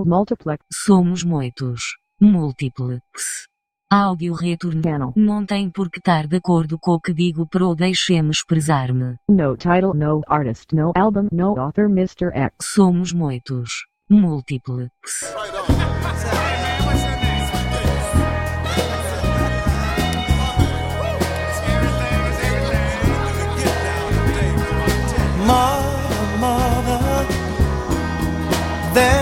Multiplex. Somos muitos. Múltiplex. Áudio retorno. Channel. Não tem por que estar de acordo com o que digo pro deixe-me expressar-me. No title, no artist, no album, no author, Mr. X. Somos muitos. Múltiplex. Mother, mother, of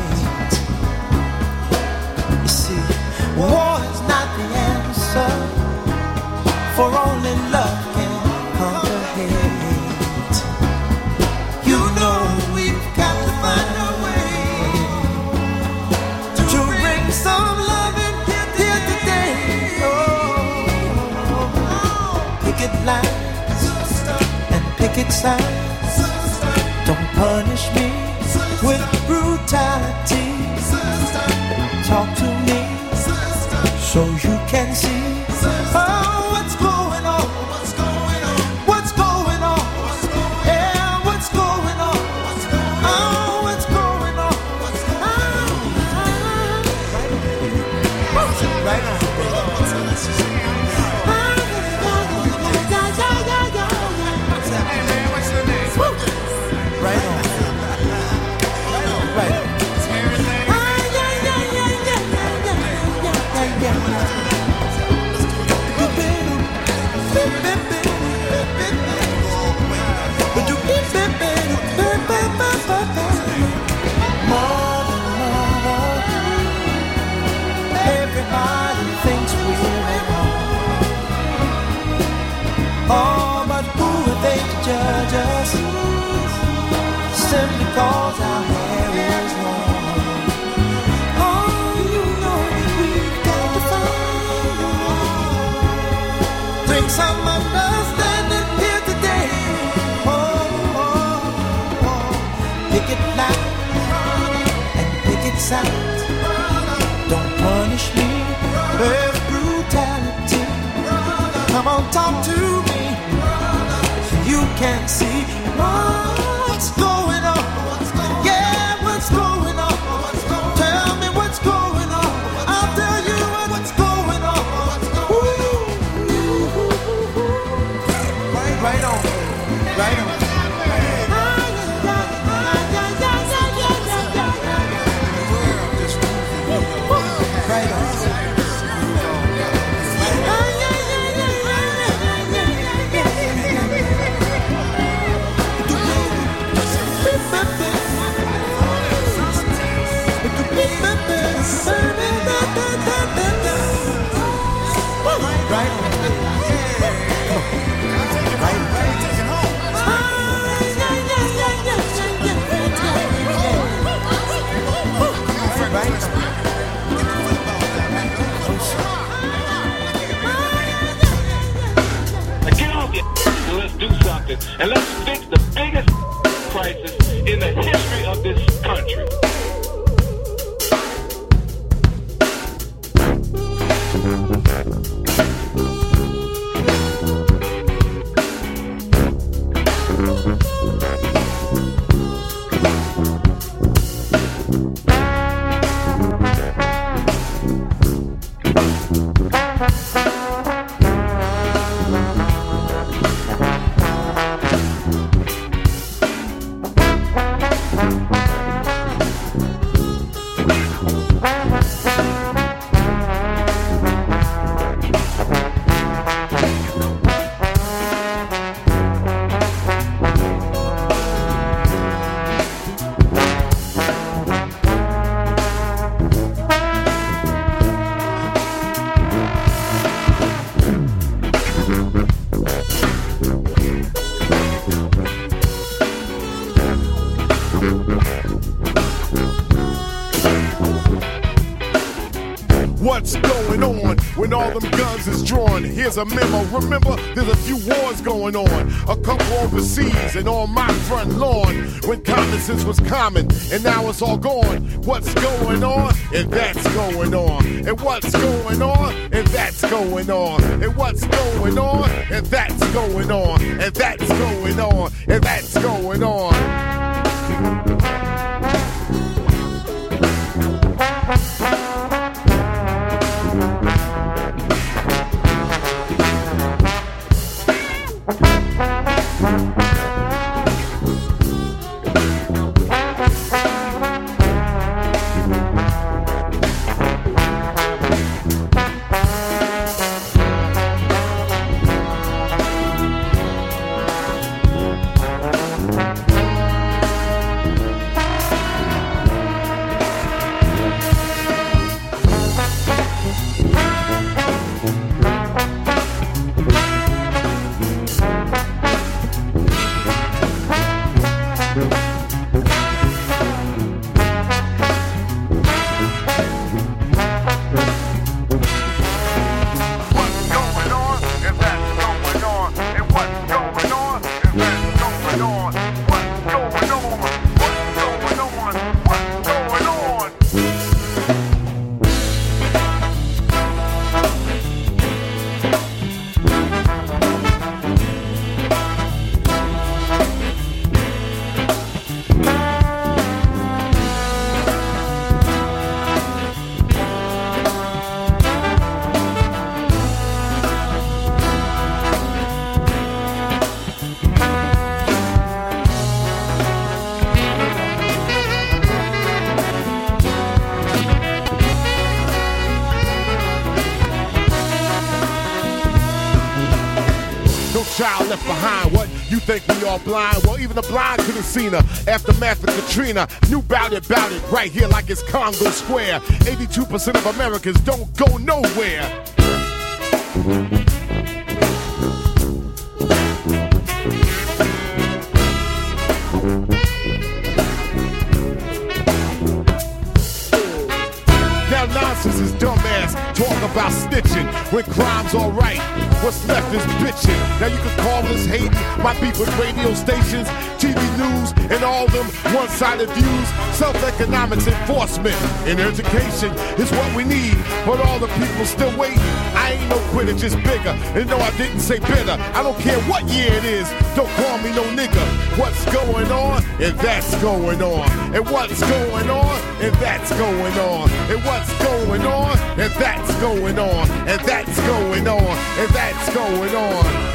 War is not the answer, for only love can conquer hate. You know we've got to find a way to bring some here today. Oh, picket lines and picket signs. Don't punish me with so you can see Right when all them guns is drawn. Here's a memo. Remember, there's a few wars going on. A couple overseas and on my front lawn. When common sense was common and now it's all gone. What's going on? And that's going on. And what's going on? And that's going on. And what's going on? And that's going on. And that's going on. And that's going on. Left behind. What you think we all blind? Well, even the blind could have seen her. Aftermath of Katrina, knew about it, about it, right here like it's Congo Square. 82% of Americans don't go nowhere. Now nonsense is dumbass. Talk about snitching when crime's alright. What's left is bitching. Now you can call this hating. My beef with radio stations, TV news, and all them one-sided views. Self-economics enforcement and education is what we need. But all the people still waiting. I ain't no quitter, just bigger. And no, I didn't say bitter. I don't care what year it is. Don't call me no nigga. What's going on? And that's going on. And what's going on? And that's going on. And what's going on? And that's going on. And that's going on. And that's going on.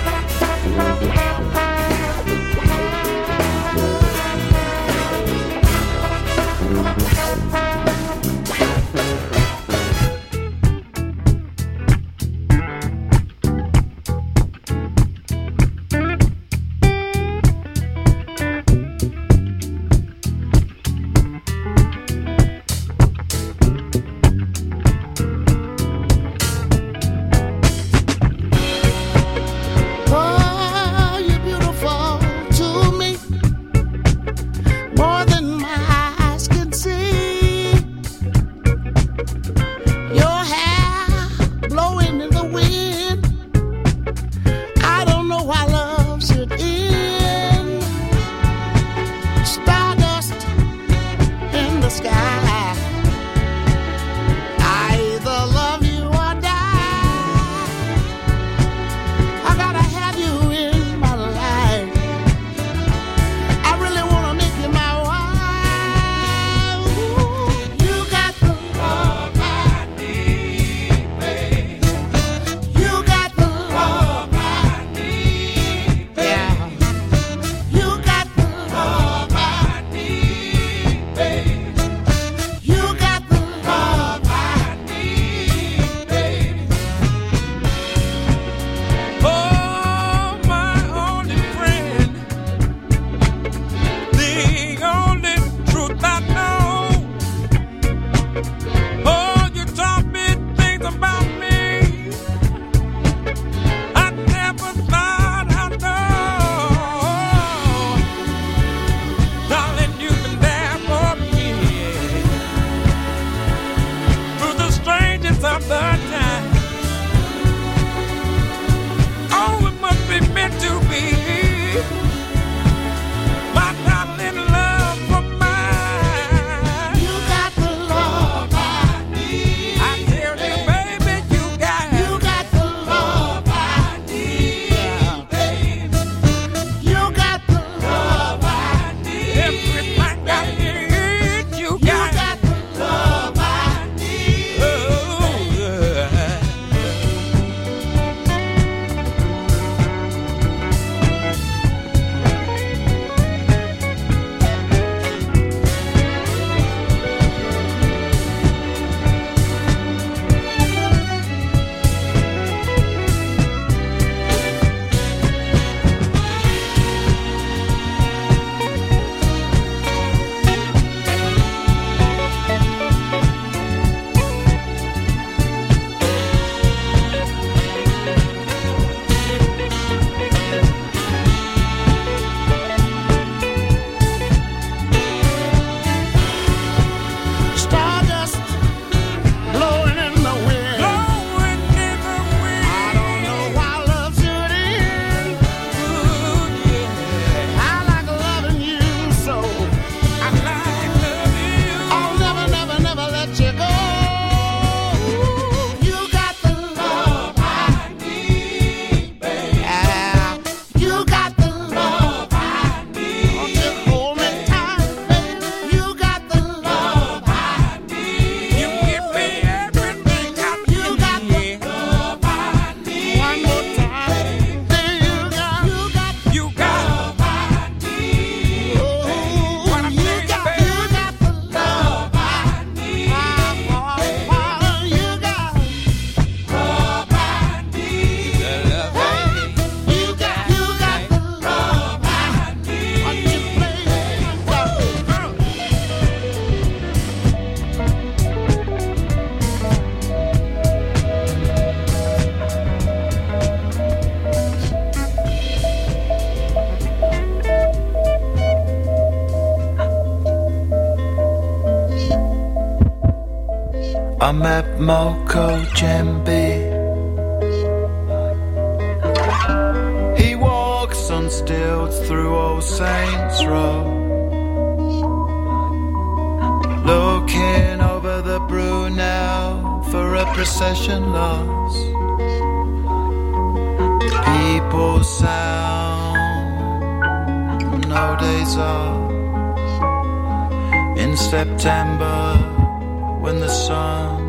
Moko Jumbie. He walks on stilts through Old Saints Row. Looking over the Brunel for a procession lost. People sound, no days off. In September, when the sun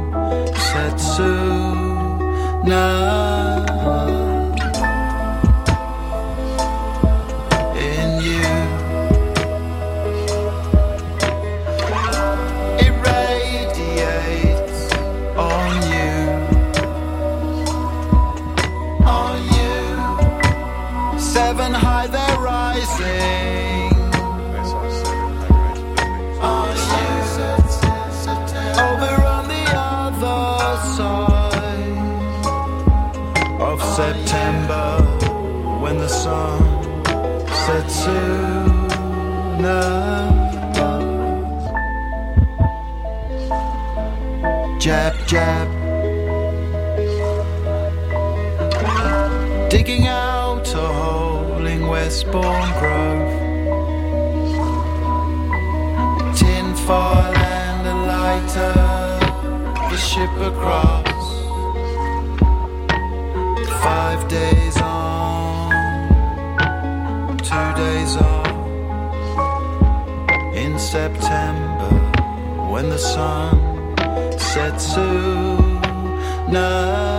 sets soon. Westbourne Grove. Tin foil and a lighter, the ship across. Five days on, two days off. In September, when the sun sets sooner. In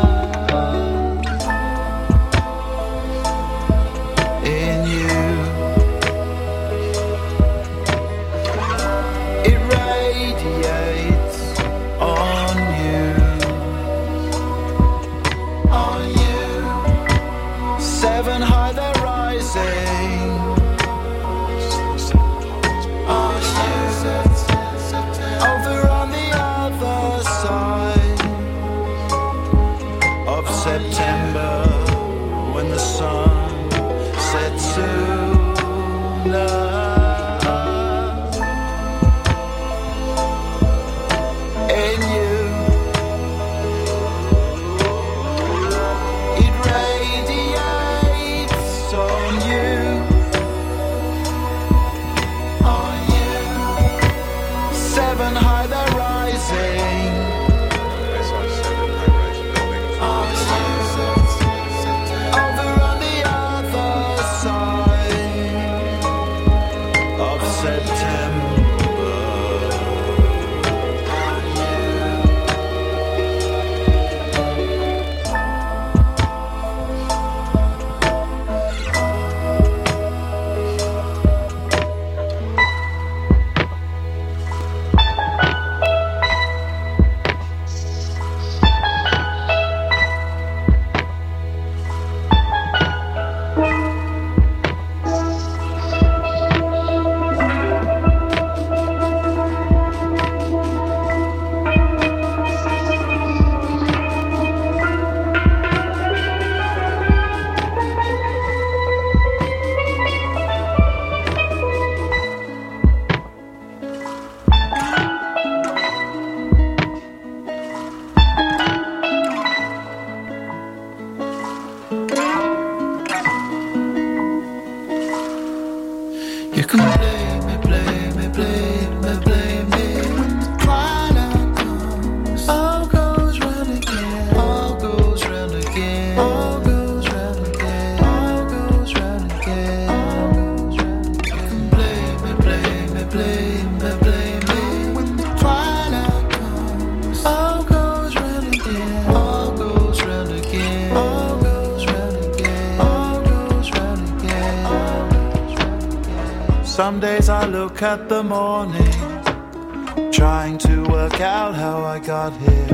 look at the morning, trying to work out how I got here.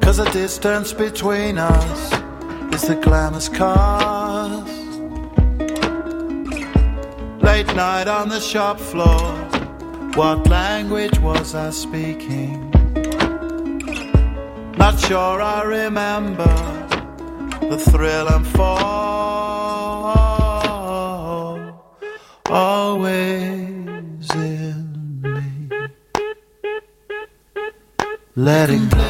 Cause the distance between us is the glamorous cars. Late night on the shop floor, what language was I speaking? Not sure I remember the thrill and fall. Always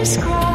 just cry.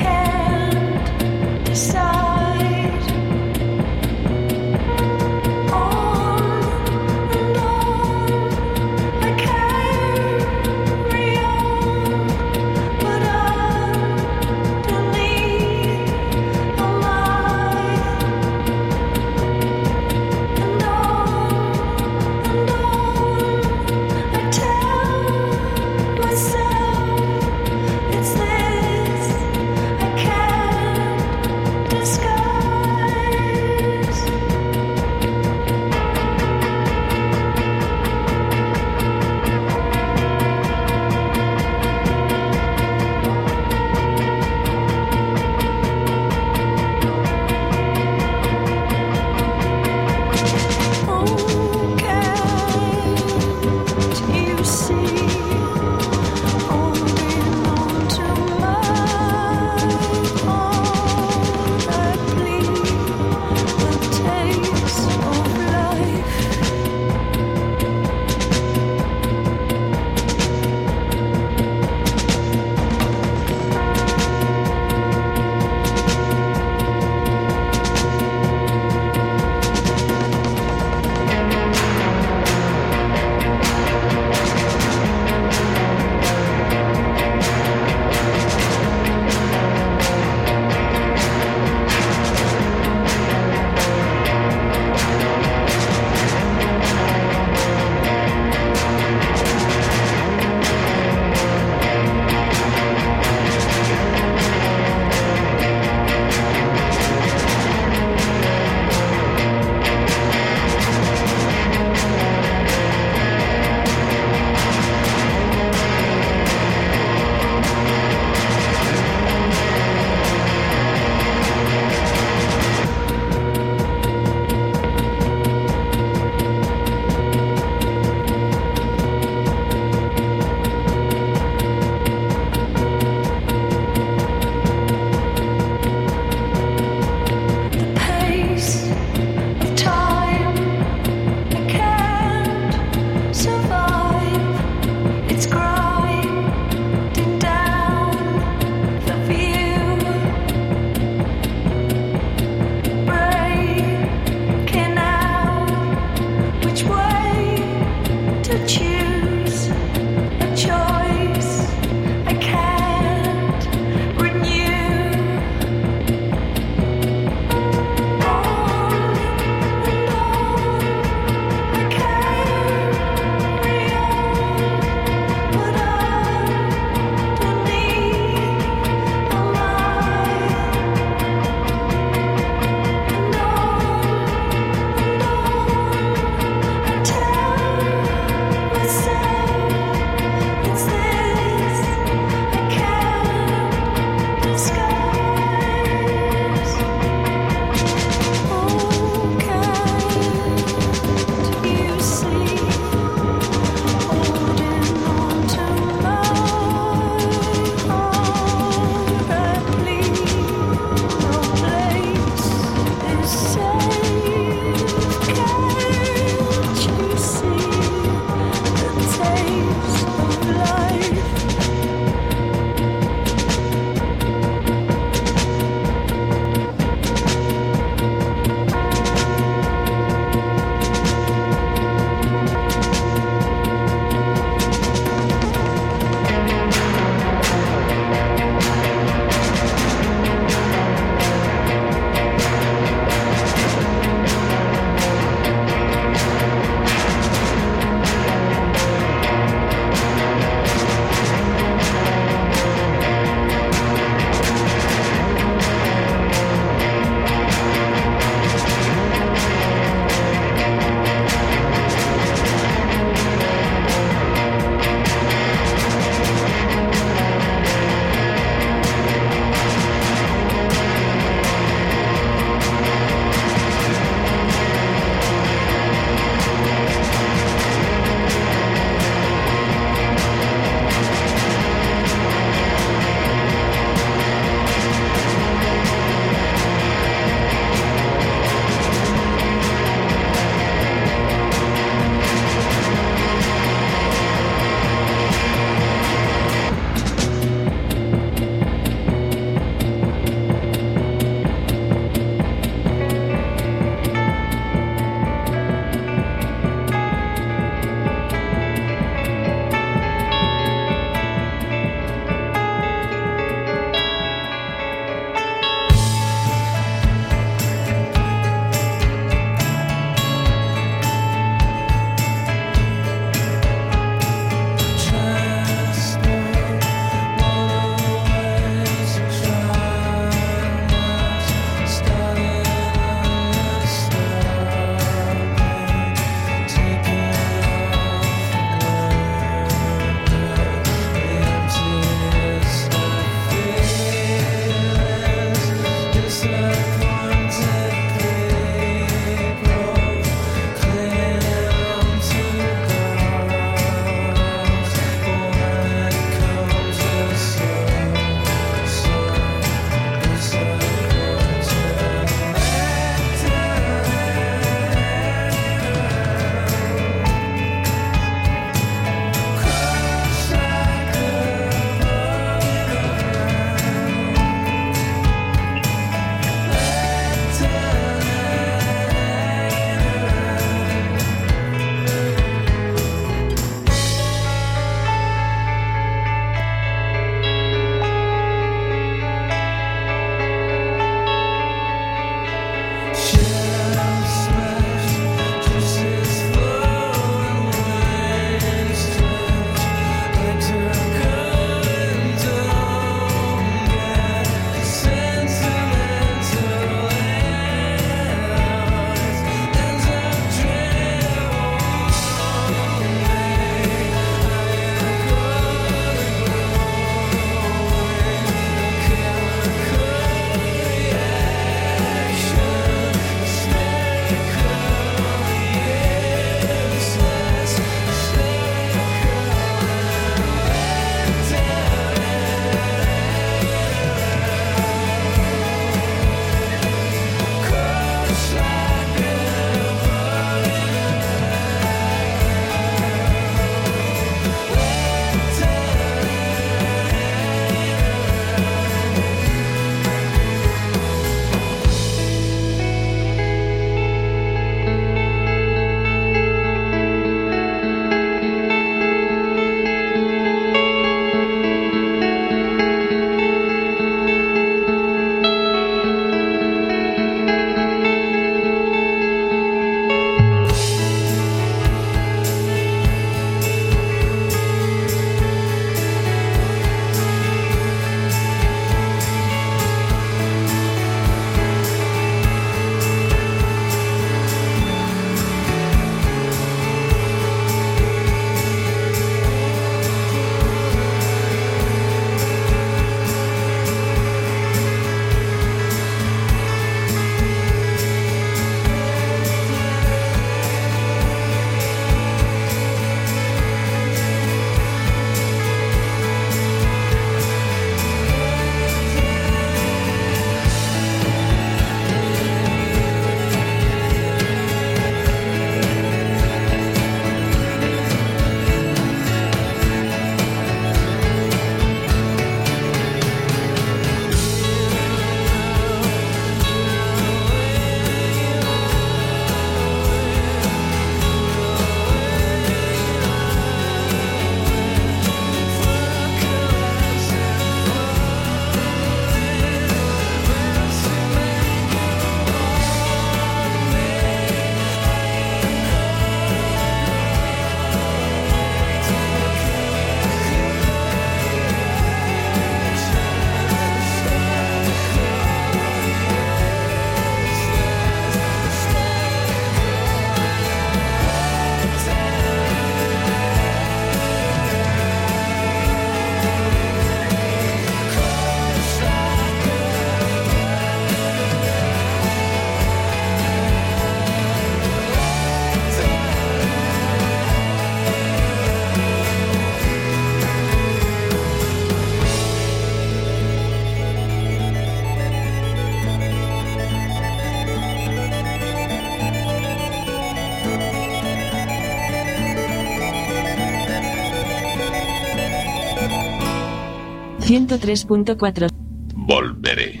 103.4. Volveré.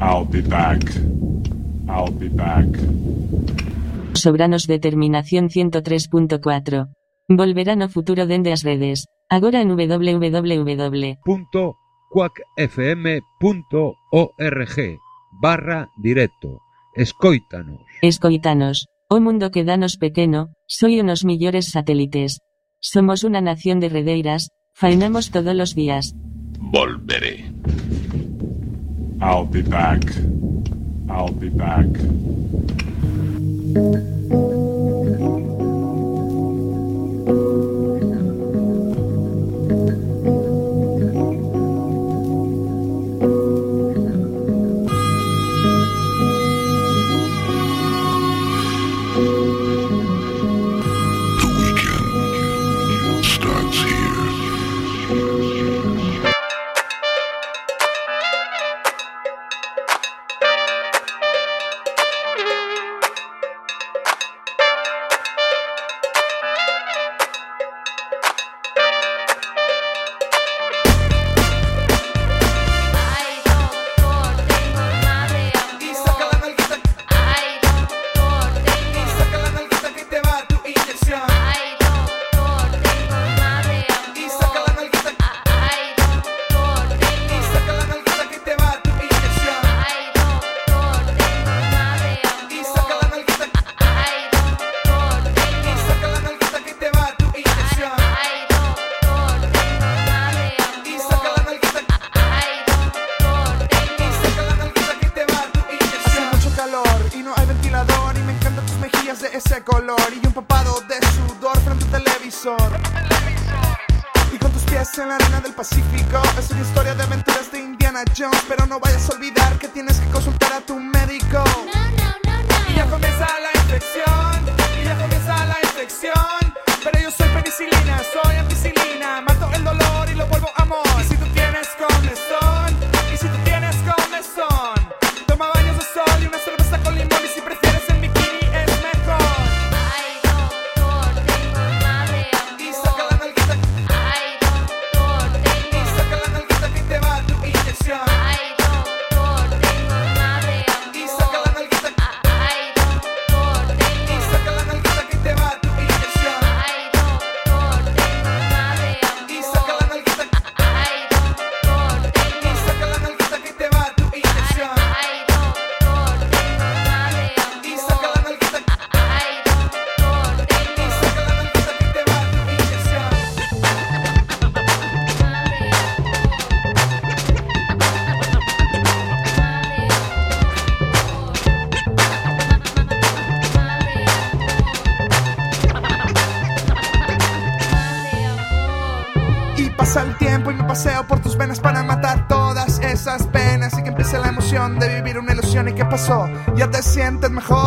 I'll be back. I'll be back. Sobranos Determinación 103.4. Volverán o futuro dende as redes. Agora en www.quackfm.org barra directo. Escoítanos. Escoítanos. O mundo que danos pequeno, soy unos millores satélites. Somos una nación de redeiras, Faenamos todos los días. Volveré. I'll be back. I'll be back. ya te sientes mejor.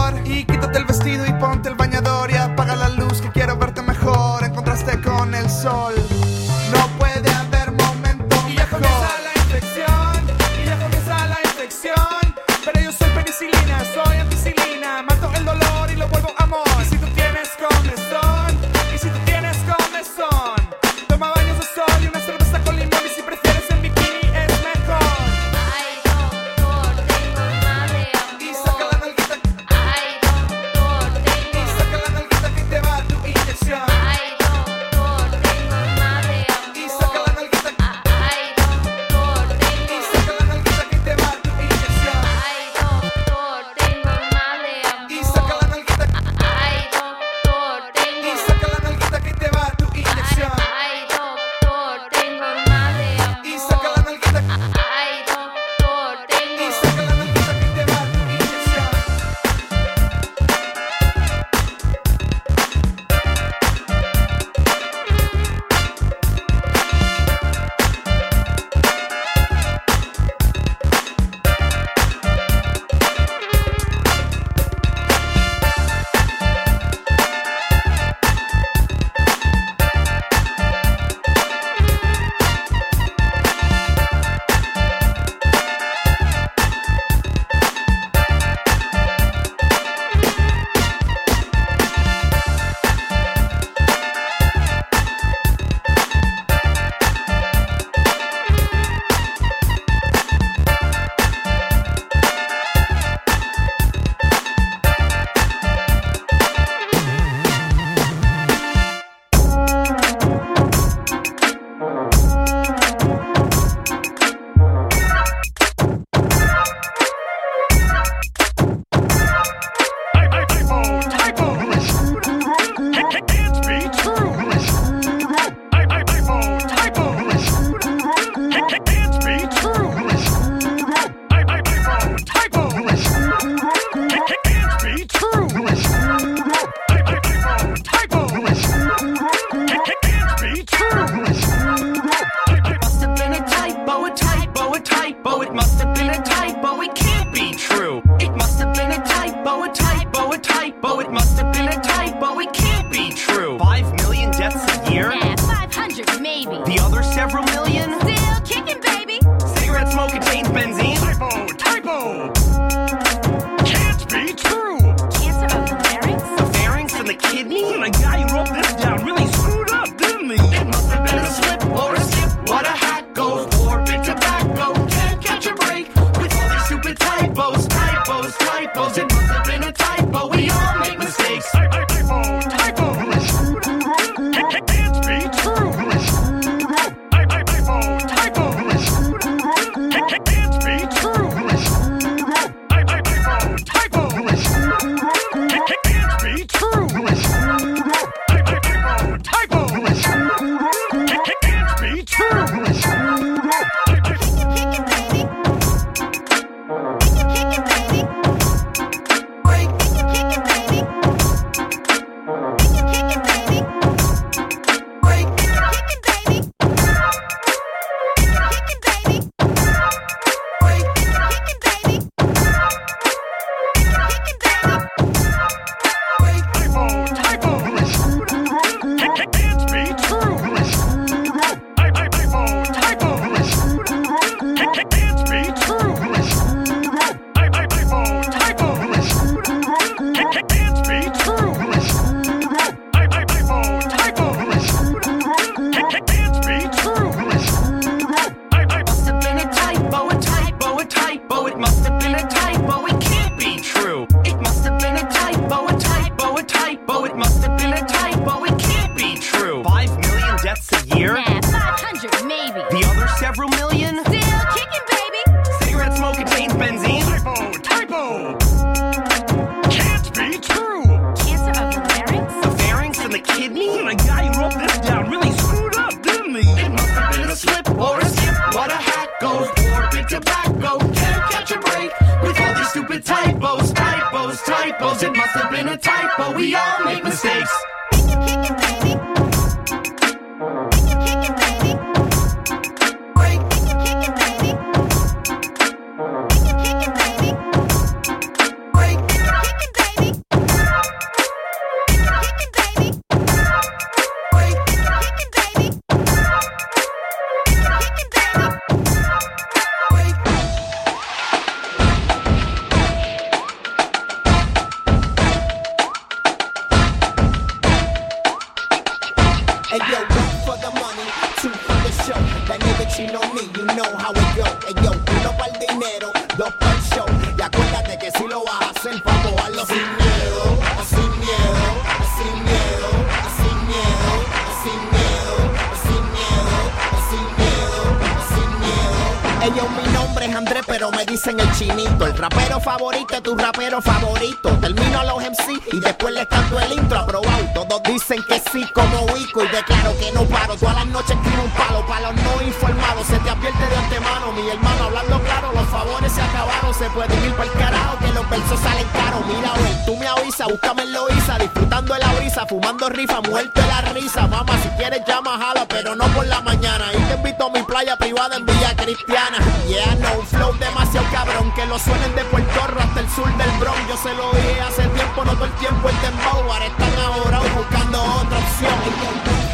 Hermano, hablando claro. Los favores se acabaron, se pueden ir para el carajo que los versos salen caros. Mira, güey, tú me avisas, búscame en Loiza, disfrutando de la brisa, fumando rifa, muerto de la risa. Mamá, si quieres llama, jala, pero no por la mañana. Y te invito a mi playa privada en Villa Cristiana. Yeah, no, un flow demasiado cabrón, que lo suenen de Puerto Rico hasta el sur del Bronx. Yo se lo dije hace tiempo, no todo el tiempo el dembow. Ahora están ahora buscando otra opción.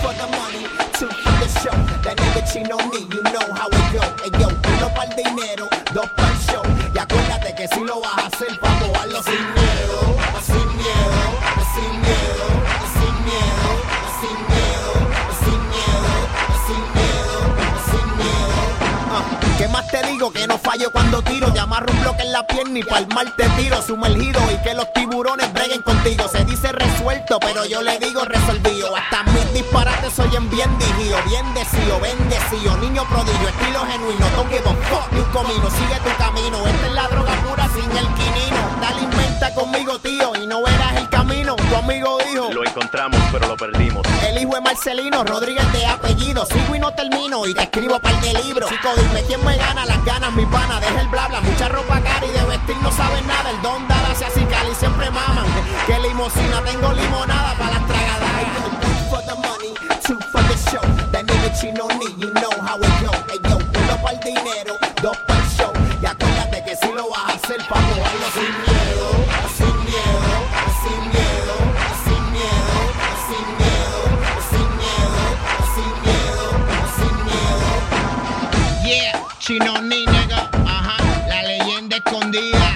For the money, for the show. That nigga on me, you know how it go. Hey, yo, para el dinero, dos para el show. Y acuérdate que si lo vas a hacer, vamos a hazlo sin miedo, sin miedo, sin miedo, sin miedo, sin miedo, sin miedo, sin miedo, sin miedo. Ah, ¿Qué más te digo? Que no fallo cuando tiro. Te amarro un bloque en la pierna y pa'l mal te tiro. Sumergido y que los tiburones breguen contigo. Se dice resuelto, pero yo le digo resolvido. Oyen bien dirigido, bien decido, bendecido. Niño prodigio, estilo genuino. Give a fuck un comino. Sigue tu camino. Esta es la droga pura sin el quinino. Dale inventa conmigo, tío, y no verás el camino. Tu amigo dijo. Lo encontramos, pero lo perdimos. El hijo es Marcelino, Rodríguez de apellido. Sigo y no termino y te escribo par de libros. Chico, dime quién me gana las ganas, mi pana. Deja el bla bla, mucha ropa cara y de vestir no sabes nada. El don dada se así cali siempre maman. Que limosina, tengo limonada para escondida,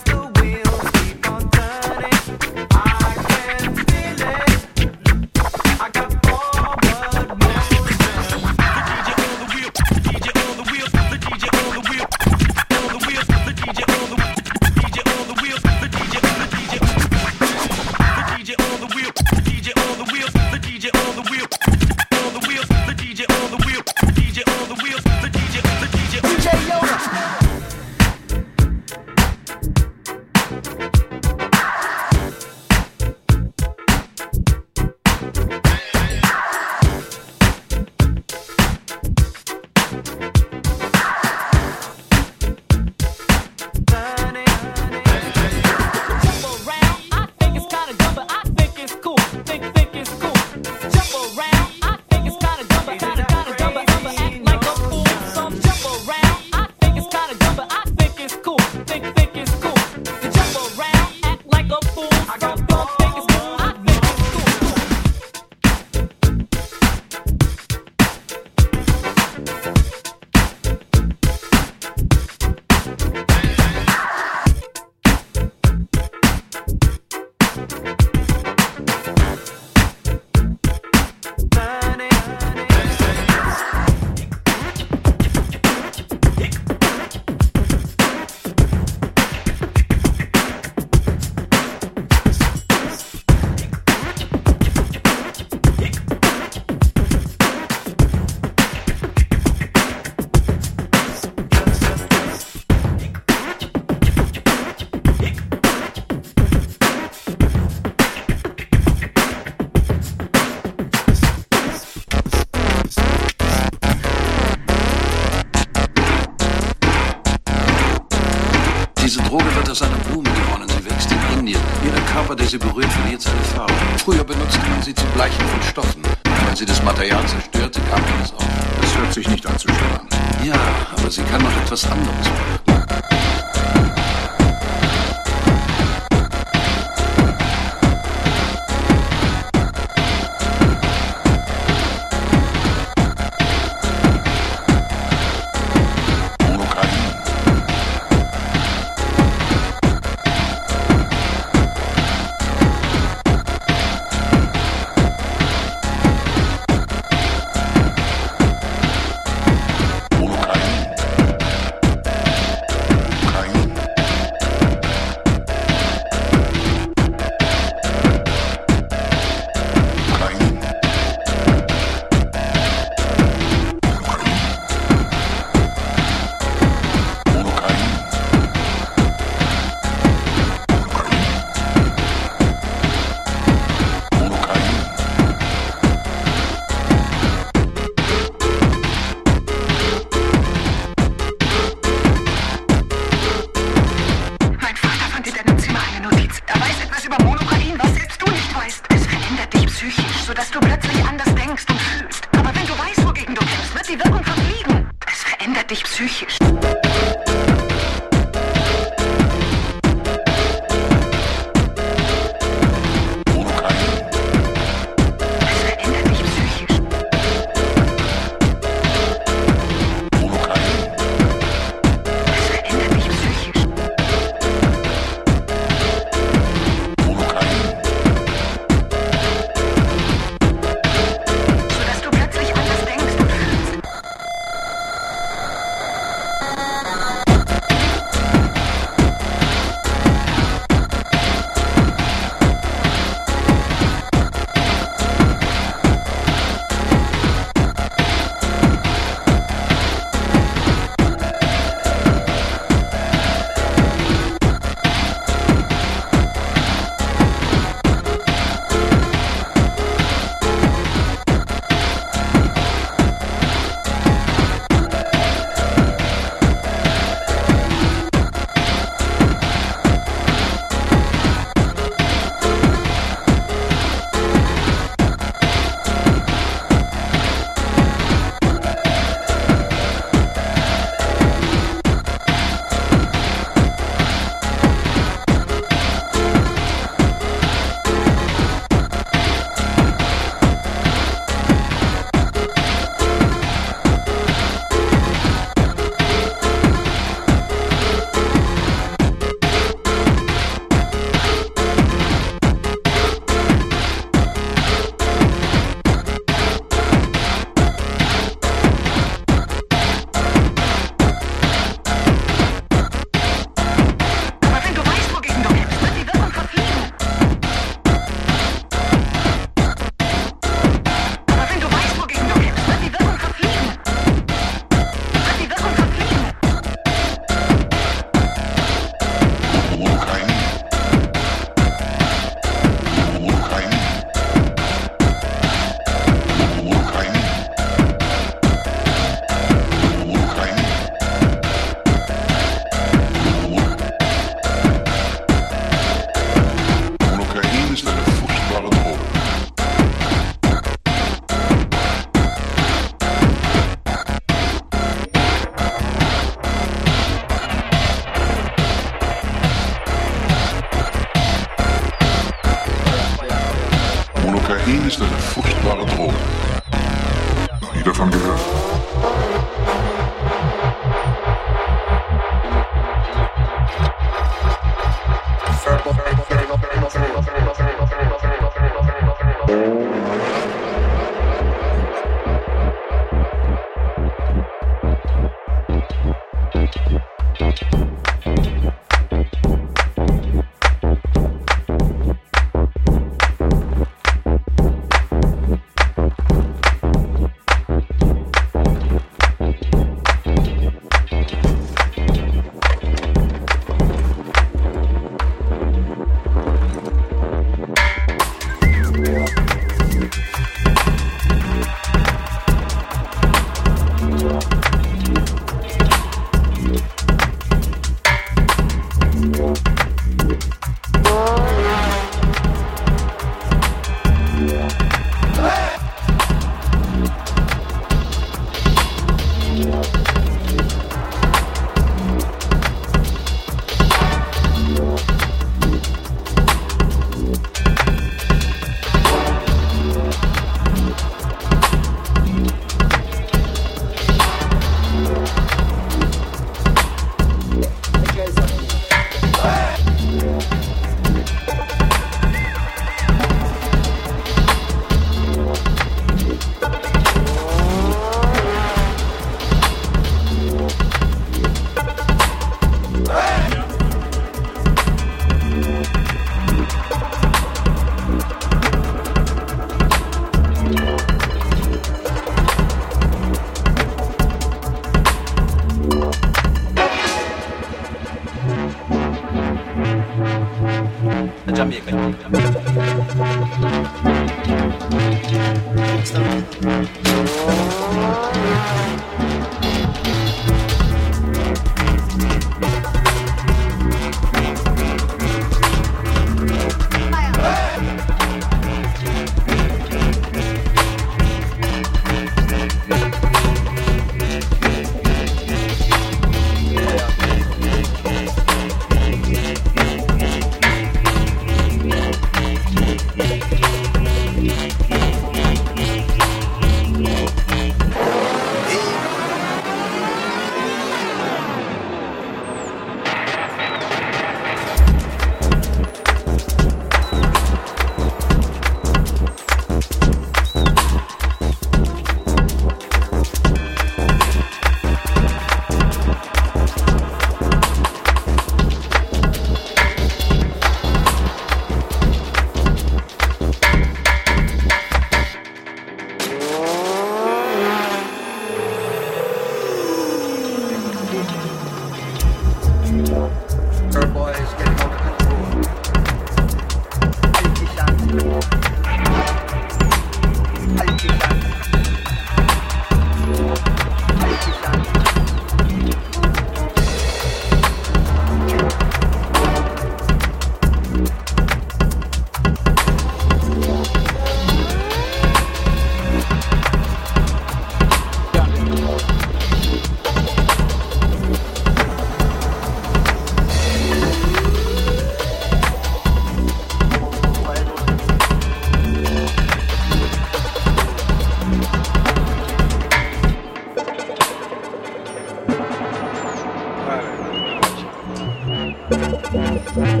We've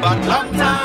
got long time.